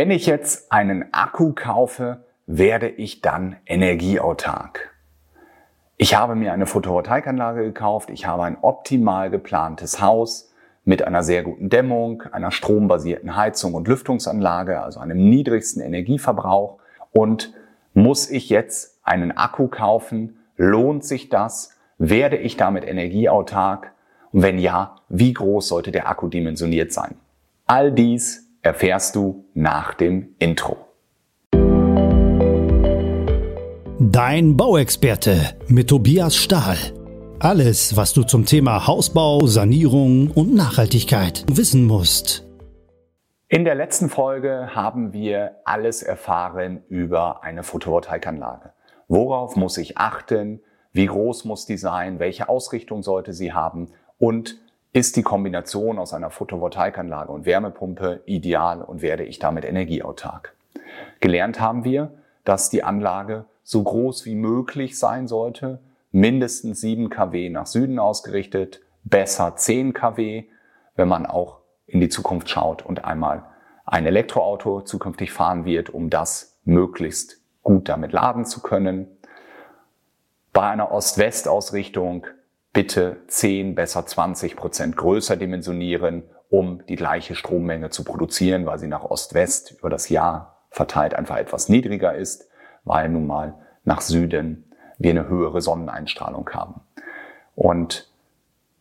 Wenn ich jetzt einen Akku kaufe, werde ich dann energieautark. Ich habe mir eine Photovoltaikanlage gekauft, ich habe ein optimal geplantes Haus mit einer sehr guten Dämmung, einer strombasierten Heizung und Lüftungsanlage, also einem niedrigsten Energieverbrauch und muss ich jetzt einen Akku kaufen? Lohnt sich das? Werde ich damit energieautark? Und wenn ja, wie groß sollte der Akku dimensioniert sein? All dies erfährst du nach dem Intro. Dein Bauexperte mit Tobias Stahl. Alles, was du zum Thema Hausbau, Sanierung und Nachhaltigkeit wissen musst. In der letzten Folge haben wir alles erfahren über eine Photovoltaikanlage. Worauf muss ich achten? Wie groß muss die sein? Welche Ausrichtung sollte sie haben? Und ist die Kombination aus einer Photovoltaikanlage und Wärmepumpe ideal und werde ich damit energieautark? Gelernt haben wir, dass die Anlage so groß wie möglich sein sollte, mindestens 7 kW nach Süden ausgerichtet, besser 10 kW, wenn man auch in die Zukunft schaut und einmal ein Elektroauto zukünftig fahren wird, um das möglichst gut damit laden zu können. Bei einer Ost-West-Ausrichtung bitte 10, besser 20 Prozent größer dimensionieren, um die gleiche Strommenge zu produzieren, weil sie nach Ost-West über das Jahr verteilt einfach etwas niedriger ist, weil nun mal nach Süden wir eine höhere Sonneneinstrahlung haben. Und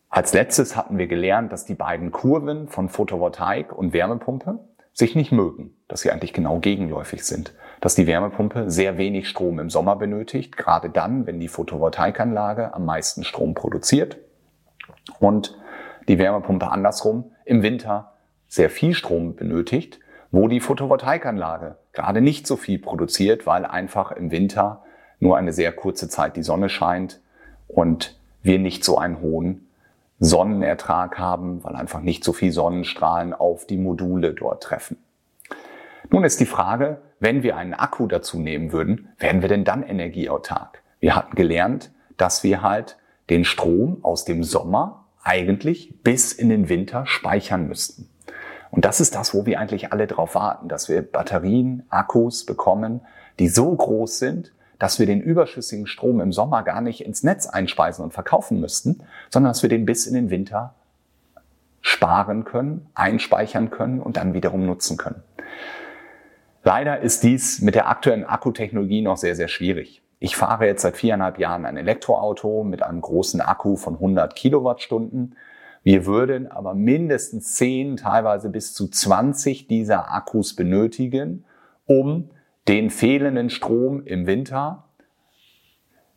als letztes hatten wir gelernt, dass die beiden Kurven von Photovoltaik und Wärmepumpe sich nicht mögen, dass sie eigentlich genau gegenläufig sind, dass die Wärmepumpe sehr wenig Strom im Sommer benötigt, gerade dann, wenn die Photovoltaikanlage am meisten Strom produziert und die Wärmepumpe andersrum im Winter sehr viel Strom benötigt, wo die Photovoltaikanlage gerade nicht so viel produziert, weil einfach im Winter nur eine sehr kurze Zeit die Sonne scheint und wir nicht so einen hohen Sonnenertrag haben, weil einfach nicht so viel Sonnenstrahlen auf die Module dort treffen. Nun ist die Frage, wenn wir einen Akku dazu nehmen würden, werden wir denn dann energieautark? Wir hatten gelernt, dass wir halt den Strom aus dem Sommer eigentlich bis in den Winter speichern müssten. Und das ist das, wo wir eigentlich alle drauf warten, dass wir Batterien, Akkus bekommen, die so groß sind, dass wir den überschüssigen Strom im Sommer gar nicht ins Netz einspeisen und verkaufen müssten, sondern dass wir den bis in den Winter sparen können, einspeichern können und dann wiederum nutzen können. Leider ist dies mit der aktuellen Akkutechnologie noch sehr, sehr schwierig. Ich fahre jetzt seit viereinhalb Jahren ein Elektroauto mit einem großen Akku von 100 Kilowattstunden. Wir würden aber mindestens 10, teilweise bis zu 20 dieser Akkus benötigen, um den fehlenden Strom im Winter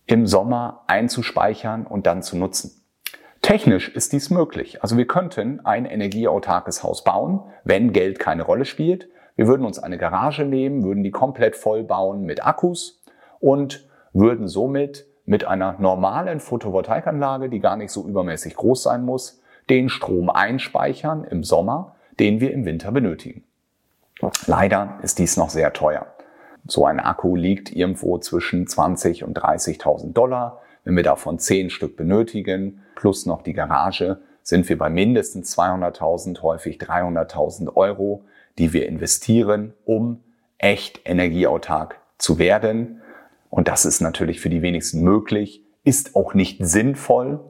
im Sommer einzuspeichern und dann zu nutzen. Technisch ist dies möglich. Also wir könnten ein energieautarkes Haus bauen, wenn Geld keine Rolle spielt. Wir würden uns eine Garage nehmen, würden die komplett voll bauen mit Akkus und würden somit mit einer normalen Photovoltaikanlage, die gar nicht so übermäßig groß sein muss, den Strom einspeichern im Sommer, den wir im Winter benötigen. Leider ist dies noch sehr teuer. So ein Akku liegt irgendwo zwischen 20 und 30.000 Dollar. Wenn wir davon 10 Stück benötigen, plus noch die Garage, sind wir bei mindestens 200.000, häufig 300.000 Euro, die wir investieren, um echt energieautark zu werden. Und das ist natürlich für die wenigsten möglich, ist auch nicht sinnvoll,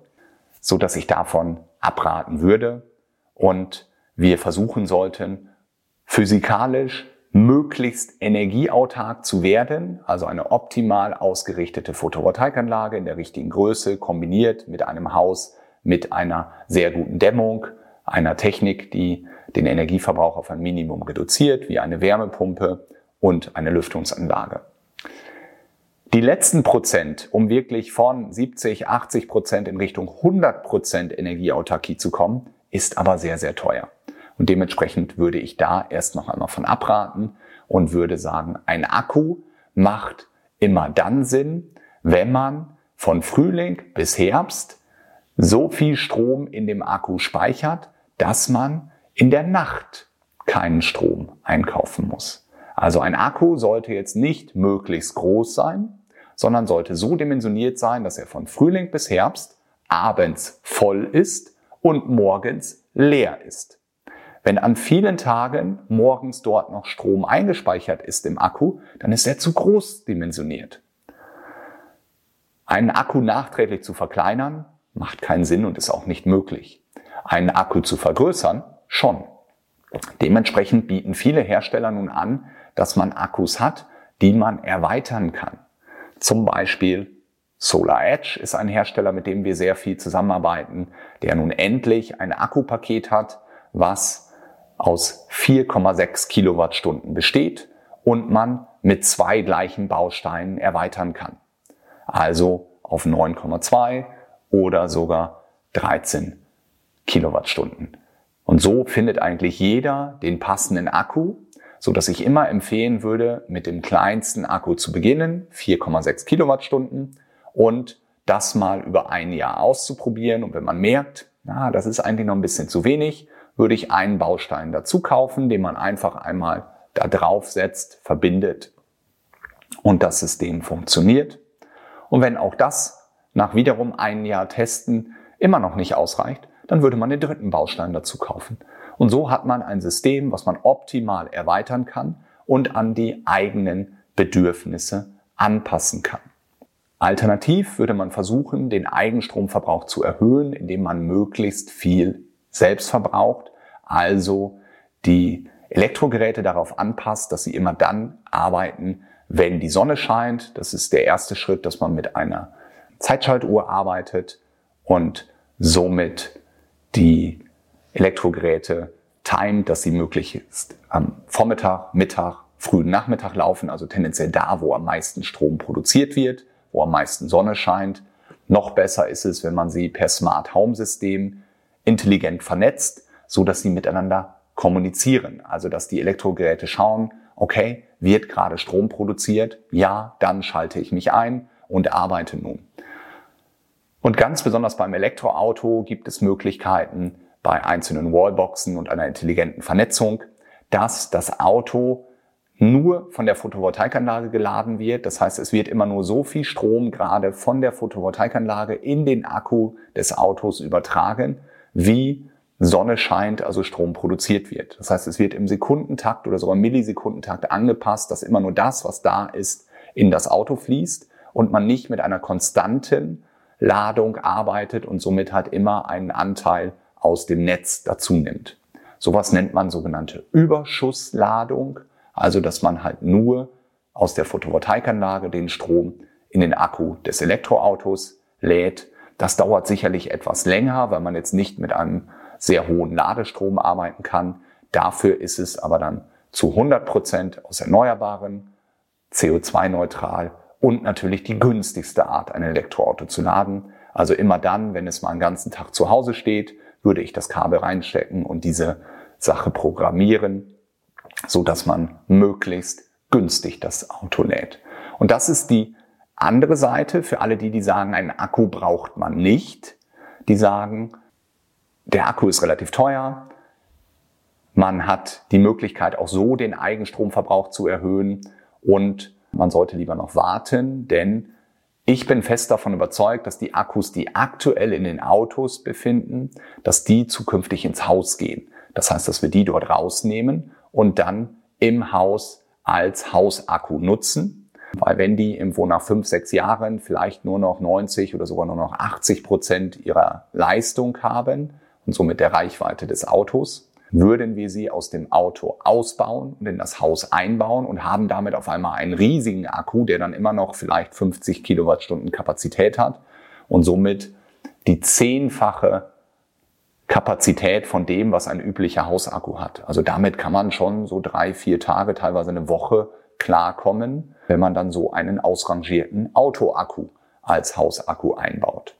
so dass ich davon abraten würde. Und wir versuchen sollten, physikalisch möglichst energieautark zu werden, also eine optimal ausgerichtete Photovoltaikanlage in der richtigen Größe kombiniert mit einem Haus mit einer sehr guten Dämmung, einer Technik, die den Energieverbrauch auf ein Minimum reduziert, wie eine Wärmepumpe und eine Lüftungsanlage. Die letzten Prozent, um wirklich von 70, 80 Prozent in Richtung 100 Prozent Energieautarkie zu kommen, ist aber sehr, sehr teuer. Und dementsprechend würde ich da erst noch einmal von abraten und würde sagen, ein Akku macht immer dann Sinn, wenn man von Frühling bis Herbst so viel Strom in dem Akku speichert, dass man in der Nacht keinen Strom einkaufen muss. Also ein Akku sollte jetzt nicht möglichst groß sein, sondern sollte so dimensioniert sein, dass er von Frühling bis Herbst abends voll ist und morgens leer ist. Wenn an vielen Tagen morgens dort noch Strom eingespeichert ist im Akku, dann ist er zu groß dimensioniert. Einen Akku nachträglich zu verkleinern, macht keinen Sinn und ist auch nicht möglich. Einen Akku zu vergrößern, schon. Dementsprechend bieten viele Hersteller nun an, dass man Akkus hat, die man erweitern kann. Zum Beispiel Solar Edge ist ein Hersteller, mit dem wir sehr viel zusammenarbeiten, der nun endlich ein Akkupaket hat, was aus 4,6 Kilowattstunden besteht und man mit zwei gleichen Bausteinen erweitern kann. Also auf 9,2 oder sogar 13 Kilowattstunden. Und so findet eigentlich jeder den passenden Akku, so dass ich immer empfehlen würde, mit dem kleinsten Akku zu beginnen, 4,6 Kilowattstunden und das mal über ein Jahr auszuprobieren. Und wenn man merkt, na, das ist eigentlich noch ein bisschen zu wenig, würde ich einen Baustein dazu kaufen, den man einfach einmal da drauf setzt, verbindet und das System funktioniert. Und wenn auch das nach wiederum ein Jahr Testen immer noch nicht ausreicht, dann würde man den dritten Baustein dazu kaufen. Und so hat man ein System, was man optimal erweitern kann und an die eigenen Bedürfnisse anpassen kann. Alternativ würde man versuchen, den Eigenstromverbrauch zu erhöhen, indem man möglichst viel selbst verbraucht, also die Elektrogeräte darauf anpasst, dass sie immer dann arbeiten, wenn die Sonne scheint. Das ist der erste Schritt, dass man mit einer Zeitschaltuhr arbeitet und somit die Elektrogeräte timet, dass sie möglichst am Vormittag, Mittag, frühen Nachmittag laufen, also tendenziell da, wo am meisten Strom produziert wird, wo am meisten Sonne scheint. Noch besser ist es, wenn man sie per Smart Home System intelligent vernetzt, so dass sie miteinander kommunizieren. Also, dass die Elektrogeräte schauen, okay, wird gerade Strom produziert? Ja, dann schalte ich mich ein und arbeite nun. Und ganz besonders beim Elektroauto gibt es Möglichkeiten bei einzelnen Wallboxen und einer intelligenten Vernetzung, dass das Auto nur von der Photovoltaikanlage geladen wird. Das heißt, es wird immer nur so viel Strom gerade von der Photovoltaikanlage in den Akku des Autos übertragen, wie Sonne scheint, also Strom produziert wird. Das heißt, es wird im Sekundentakt oder sogar Millisekundentakt angepasst, dass immer nur das, was da ist, in das Auto fließt und man nicht mit einer konstanten Ladung arbeitet und somit halt immer einen Anteil aus dem Netz dazu nimmt. Sowas nennt man sogenannte Überschussladung, also dass man halt nur aus der Photovoltaikanlage den Strom in den Akku des Elektroautos lädt. Das dauert sicherlich etwas länger, weil man jetzt nicht mit einem sehr hohen Ladestrom arbeiten kann. Dafür ist es aber dann zu 100 Prozent aus Erneuerbaren, CO2-neutral und natürlich die günstigste Art, ein Elektroauto zu laden. Also immer dann, wenn es mal einen ganzen Tag zu Hause steht, würde ich das Kabel reinstecken und diese Sache programmieren, so dass man möglichst günstig das Auto lädt. Und das ist die andere Seite für alle die, die sagen, einen Akku braucht man nicht. Die sagen, der Akku ist relativ teuer. Man hat die Möglichkeit, auch so den Eigenstromverbrauch zu erhöhen und man sollte lieber noch warten, denn ich bin fest davon überzeugt, dass die Akkus, die aktuell in den Autos befinden, dass die zukünftig ins Haus gehen. Das heißt, dass wir die dort rausnehmen und dann im Haus als Hausakku nutzen. Weil wenn die irgendwo nach fünf, sechs Jahren vielleicht nur noch 90 oder sogar nur noch 80 Prozent ihrer Leistung haben und somit der Reichweite des Autos, würden wir sie aus dem Auto ausbauen und in das Haus einbauen und haben damit auf einmal einen riesigen Akku, der dann immer noch vielleicht 50 Kilowattstunden Kapazität hat und somit die zehnfache Kapazität von dem, was ein üblicher Hausakku hat. Also damit kann man schon so drei, vier Tage, teilweise eine Woche klarkommen, wenn man dann so einen ausrangierten Autoakku als Hausakku einbaut.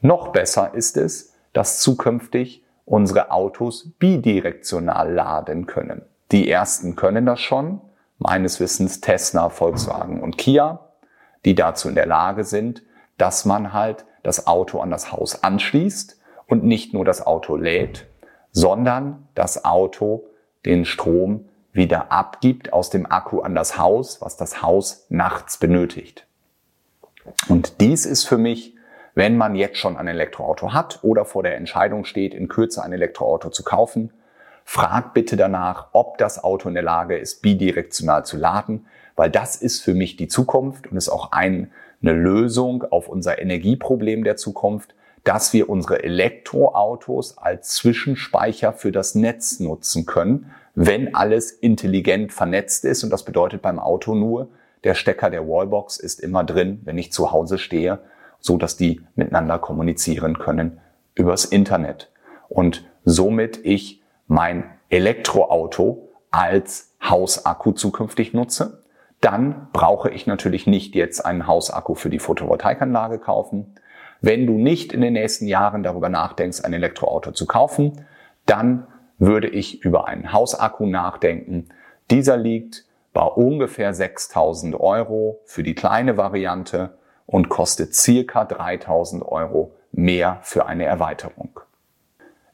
Noch besser ist es, dass zukünftig unsere Autos bidirektional laden können. Die ersten können das schon, meines Wissens Tesla, Volkswagen und Kia, die dazu in der Lage sind, dass man halt das Auto an das Haus anschließt und nicht nur das Auto lädt, sondern das Auto den Strom wieder abgibt aus dem Akku an das Haus, was das Haus nachts benötigt. Und dies ist für mich wenn man jetzt schon ein Elektroauto hat oder vor der Entscheidung steht, in Kürze ein Elektroauto zu kaufen, frag bitte danach, ob das Auto in der Lage ist, bidirektional zu laden, weil das ist für mich die Zukunft und ist auch ein, eine Lösung auf unser Energieproblem der Zukunft, dass wir unsere Elektroautos als Zwischenspeicher für das Netz nutzen können, wenn alles intelligent vernetzt ist. Und das bedeutet beim Auto nur, der Stecker der Wallbox ist immer drin, wenn ich zu Hause stehe, so dass die miteinander kommunizieren können übers Internet. Und somit ich mein Elektroauto als Hausakku zukünftig nutze, dann brauche ich natürlich nicht jetzt einen Hausakku für die Photovoltaikanlage kaufen. Wenn du nicht in den nächsten Jahren darüber nachdenkst, ein Elektroauto zu kaufen, dann würde ich über einen Hausakku nachdenken. Dieser liegt bei ungefähr 6000 Euro für die kleine Variante und kostet circa 3000 Euro mehr für eine Erweiterung.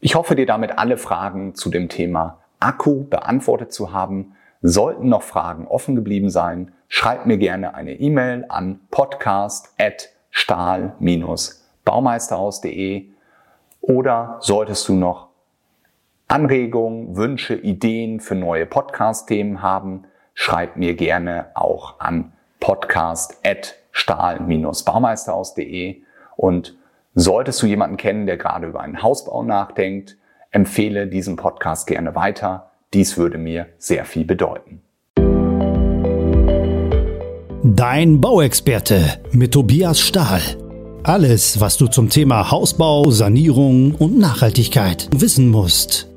Ich hoffe, dir damit alle Fragen zu dem Thema Akku beantwortet zu haben. Sollten noch Fragen offen geblieben sein, schreib mir gerne eine E-Mail an podcast.stahl-baumeisterhaus.de oder solltest du noch Anregungen, Wünsche, Ideen für neue Podcast-Themen haben, schreib mir gerne auch an podcast.stahl-baumeisterhaus.de und Solltest du jemanden kennen, der gerade über einen Hausbau nachdenkt, empfehle diesen Podcast gerne weiter. Dies würde mir sehr viel bedeuten. Dein Bauexperte mit Tobias Stahl. Alles, was du zum Thema Hausbau, Sanierung und Nachhaltigkeit wissen musst.